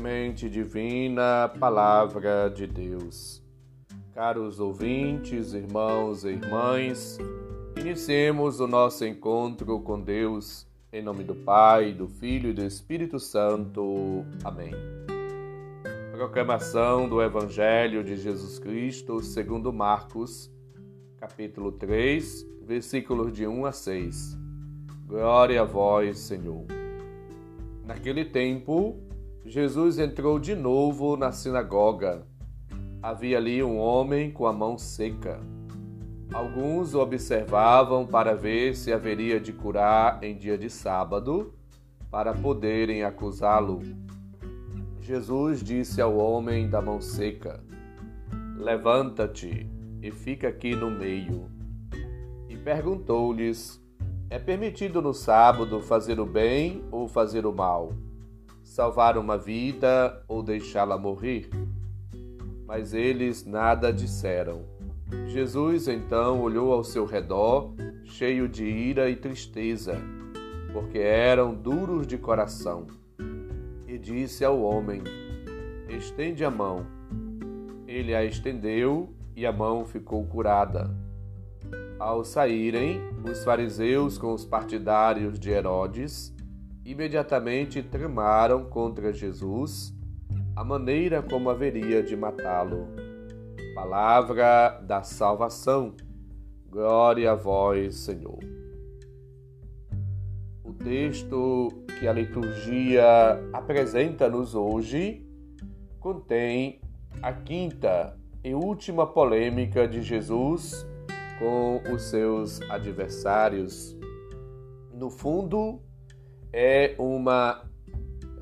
Semente divina, palavra de Deus. Caros ouvintes, irmãos e irmãs, iniciemos o nosso encontro com Deus em nome do Pai, do Filho e do Espírito Santo. Amém. Proclamação do Evangelho de Jesus Cristo segundo Marcos, capítulo 3, versículos de 1 a 6. Glória a vós, Senhor. Naquele tempo, Jesus entrou de novo na sinagoga. Havia ali um homem com a mão seca. Alguns o observavam para ver se haveria de curar em dia de sábado, para poderem acusá-lo. Jesus disse ao homem da mão seca: Levanta-te e fica aqui no meio. E perguntou-lhes: É permitido no sábado fazer o bem ou fazer o mal? Salvar uma vida ou deixá-la morrer? Mas eles nada disseram. Jesus então olhou ao seu redor, cheio de ira e tristeza, porque eram duros de coração, e disse ao homem: Estende a mão. Ele a estendeu e a mão ficou curada. Ao saírem, os fariseus com os partidários de Herodes imediatamente tramaram contra Jesus a maneira como haveria de matá-lo. Palavra da salvação. Glória a vós, Senhor. O texto que a liturgia apresenta-nos hoje contém a quinta e última polêmica de Jesus com os seus adversários. No fundo, é uma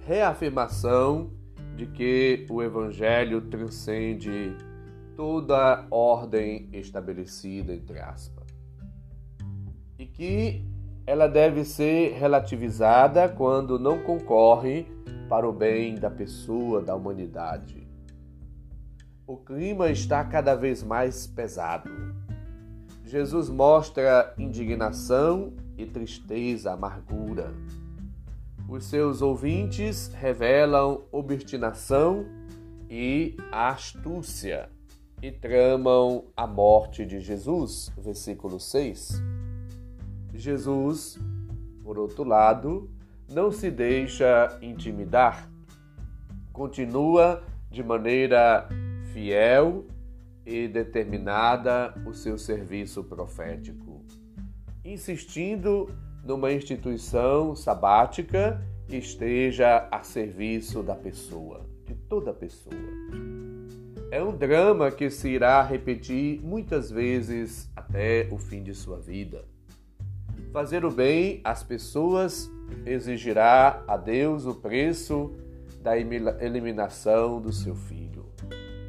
reafirmação de que o Evangelho transcende toda ordem estabelecida, entre aspas, e que ela deve ser relativizada quando não concorre para o bem da pessoa, da humanidade. O clima está cada vez mais pesado. Jesus mostra indignação e tristeza, amargura. Os seus ouvintes revelam obstinação e astúcia e tramam a morte de Jesus. Versículo 6. Jesus, por outro lado, não se deixa intimidar, continua de maneira fiel e determinada o seu serviço profético, insistindo numa instituição sabática esteja a serviço da pessoa, de toda pessoa. É um drama que se irá repetir muitas vezes até o fim de sua vida. Fazer o bem às pessoas exigirá a Deus o preço da eliminação do seu filho.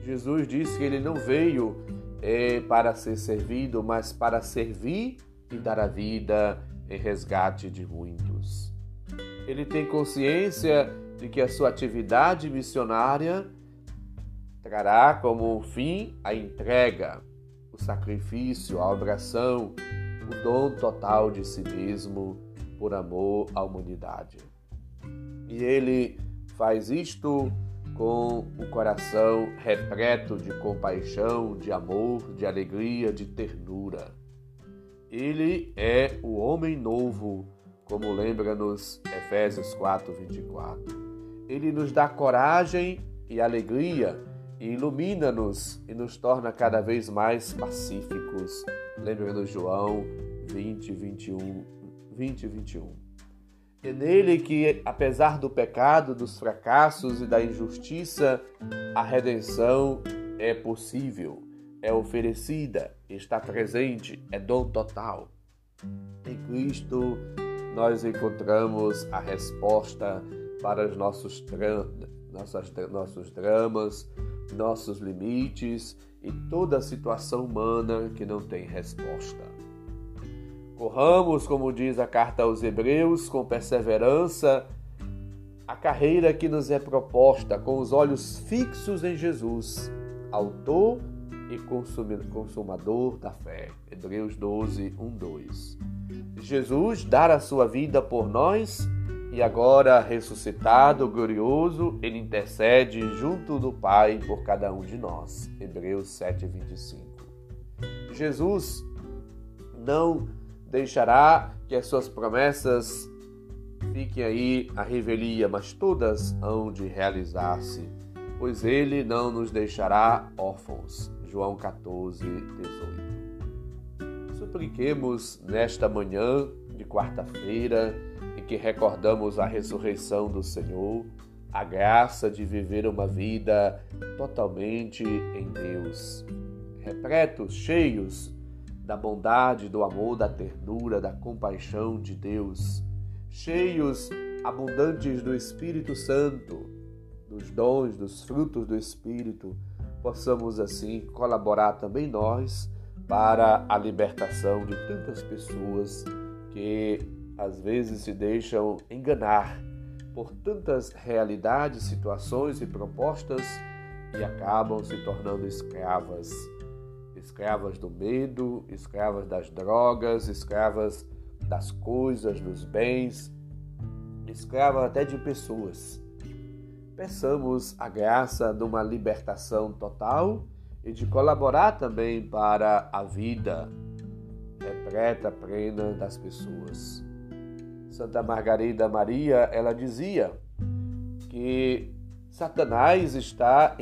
Jesus disse que ele não veio é, para ser servido, mas para servir e dar a vida em resgate de muitos. Ele tem consciência de que a sua atividade missionária trará como fim a entrega, o sacrifício, a oração, o dom total de si mesmo por amor à humanidade. E ele faz isto com o coração repleto de compaixão, de amor, de alegria, de ternura. Ele é o homem novo, como lembra-nos Efésios 4, 24. Ele nos dá coragem e alegria, e ilumina-nos e nos torna cada vez mais pacíficos. Lembra-nos João 20, 21, 20 21. É nele que, apesar do pecado, dos fracassos e da injustiça, a redenção é possível é oferecida, está presente, é dom total. Em Cristo nós encontramos a resposta para os nossos, nossas, nossos dramas, nossos limites e toda a situação humana que não tem resposta. Corramos, como diz a carta aos Hebreus, com perseverança a carreira que nos é proposta, com os olhos fixos em Jesus, Autor e consumador da fé. Hebreus 12, 1, 2. Jesus dar a sua vida por nós e agora ressuscitado, glorioso, ele intercede junto do Pai por cada um de nós. Hebreus 7:25. Jesus não deixará que as suas promessas fiquem aí a revelia, mas todas hão de realizar-se, pois ele não nos deixará órfãos. João 14, 18. Supliquemos nesta manhã de quarta-feira, em que recordamos a ressurreição do Senhor, a graça de viver uma vida totalmente em Deus, repletos, cheios da bondade, do amor, da ternura, da compaixão de Deus, cheios, abundantes do Espírito Santo, dos dons, dos frutos do Espírito, possamos assim colaborar também nós para a libertação de tantas pessoas que às vezes se deixam enganar por tantas realidades, situações e propostas e acabam se tornando escravas escravas do medo, escravas das drogas, escravas das coisas, dos bens, escravas até de pessoas. Peçamos a graça de uma libertação total e de colaborar também para a vida repleta, plena das pessoas. Santa Margarida Maria, ela dizia que Satanás está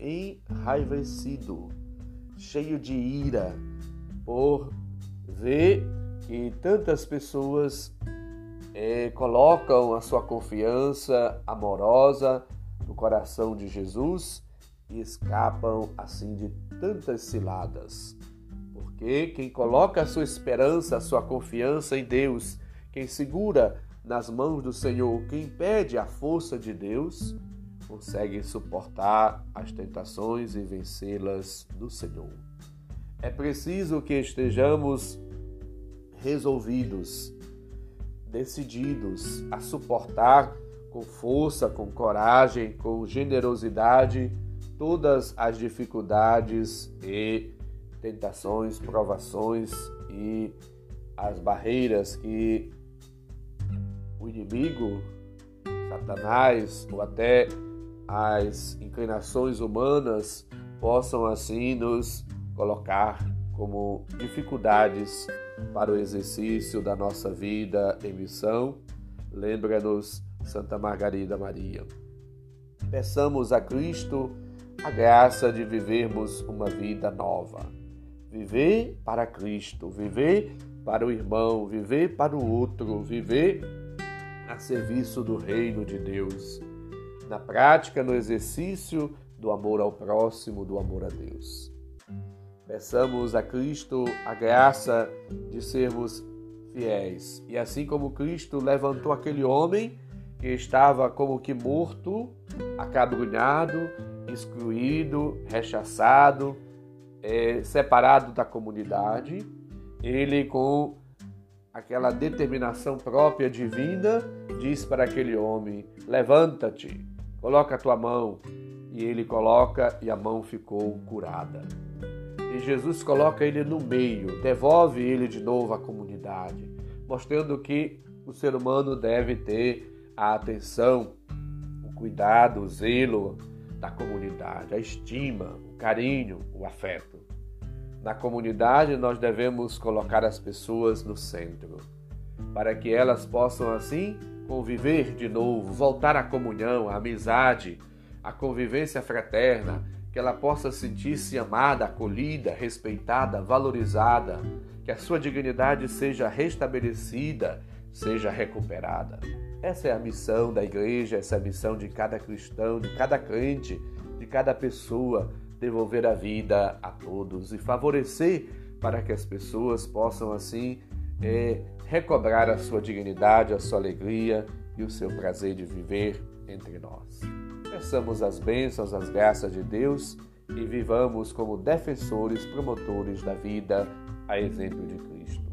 enraivecido cheio de ira por ver que tantas pessoas é, colocam a sua confiança amorosa no coração de Jesus e escapam assim de tantas ciladas. Porque quem coloca a sua esperança, a sua confiança em Deus, quem segura nas mãos do Senhor, quem pede a força de Deus, conseguem suportar as tentações e vencê-las do Senhor. É preciso que estejamos resolvidos, decididos a suportar com força, com coragem, com generosidade todas as dificuldades e tentações, provações e as barreiras que o inimigo, Satanás ou até as inclinações humanas possam assim nos colocar como dificuldades para o exercício da nossa vida em missão. Lembra-nos Santa Margarida Maria. Peçamos a Cristo a graça de vivermos uma vida nova. Viver para Cristo, viver para o irmão, viver para o outro, viver a serviço do reino de Deus na prática, no exercício do amor ao próximo, do amor a Deus. Peçamos a Cristo a graça de sermos fiéis. E assim como Cristo levantou aquele homem que estava como que morto, acabrunhado, excluído, rechaçado, é, separado da comunidade, ele com aquela determinação própria divina diz para aquele homem: levanta-te, Coloca a tua mão. E ele coloca e a mão ficou curada. E Jesus coloca ele no meio, devolve ele de novo à comunidade, mostrando que o ser humano deve ter a atenção, o cuidado, o zelo da comunidade, a estima, o carinho, o afeto. Na comunidade, nós devemos colocar as pessoas no centro, para que elas possam assim conviver de novo, voltar à comunhão, à amizade, à convivência fraterna, que ela possa sentir-se amada, acolhida, respeitada, valorizada, que a sua dignidade seja restabelecida, seja recuperada. Essa é a missão da igreja, essa é a missão de cada cristão, de cada crente, de cada pessoa, devolver a vida a todos e favorecer para que as pessoas possam assim é, recobrar a sua dignidade, a sua alegria e o seu prazer de viver entre nós. Peçamos as bênçãos, as graças de Deus e vivamos como defensores, promotores da vida, a exemplo de Cristo.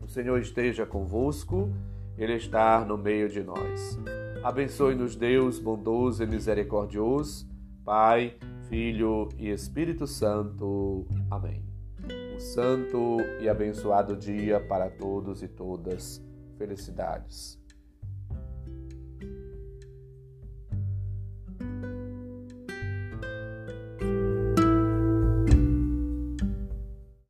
O Senhor esteja convosco, Ele está no meio de nós. Abençoe-nos, Deus bondoso e misericordioso, Pai, Filho e Espírito Santo. Amém santo e abençoado dia para todos e todas. Felicidades.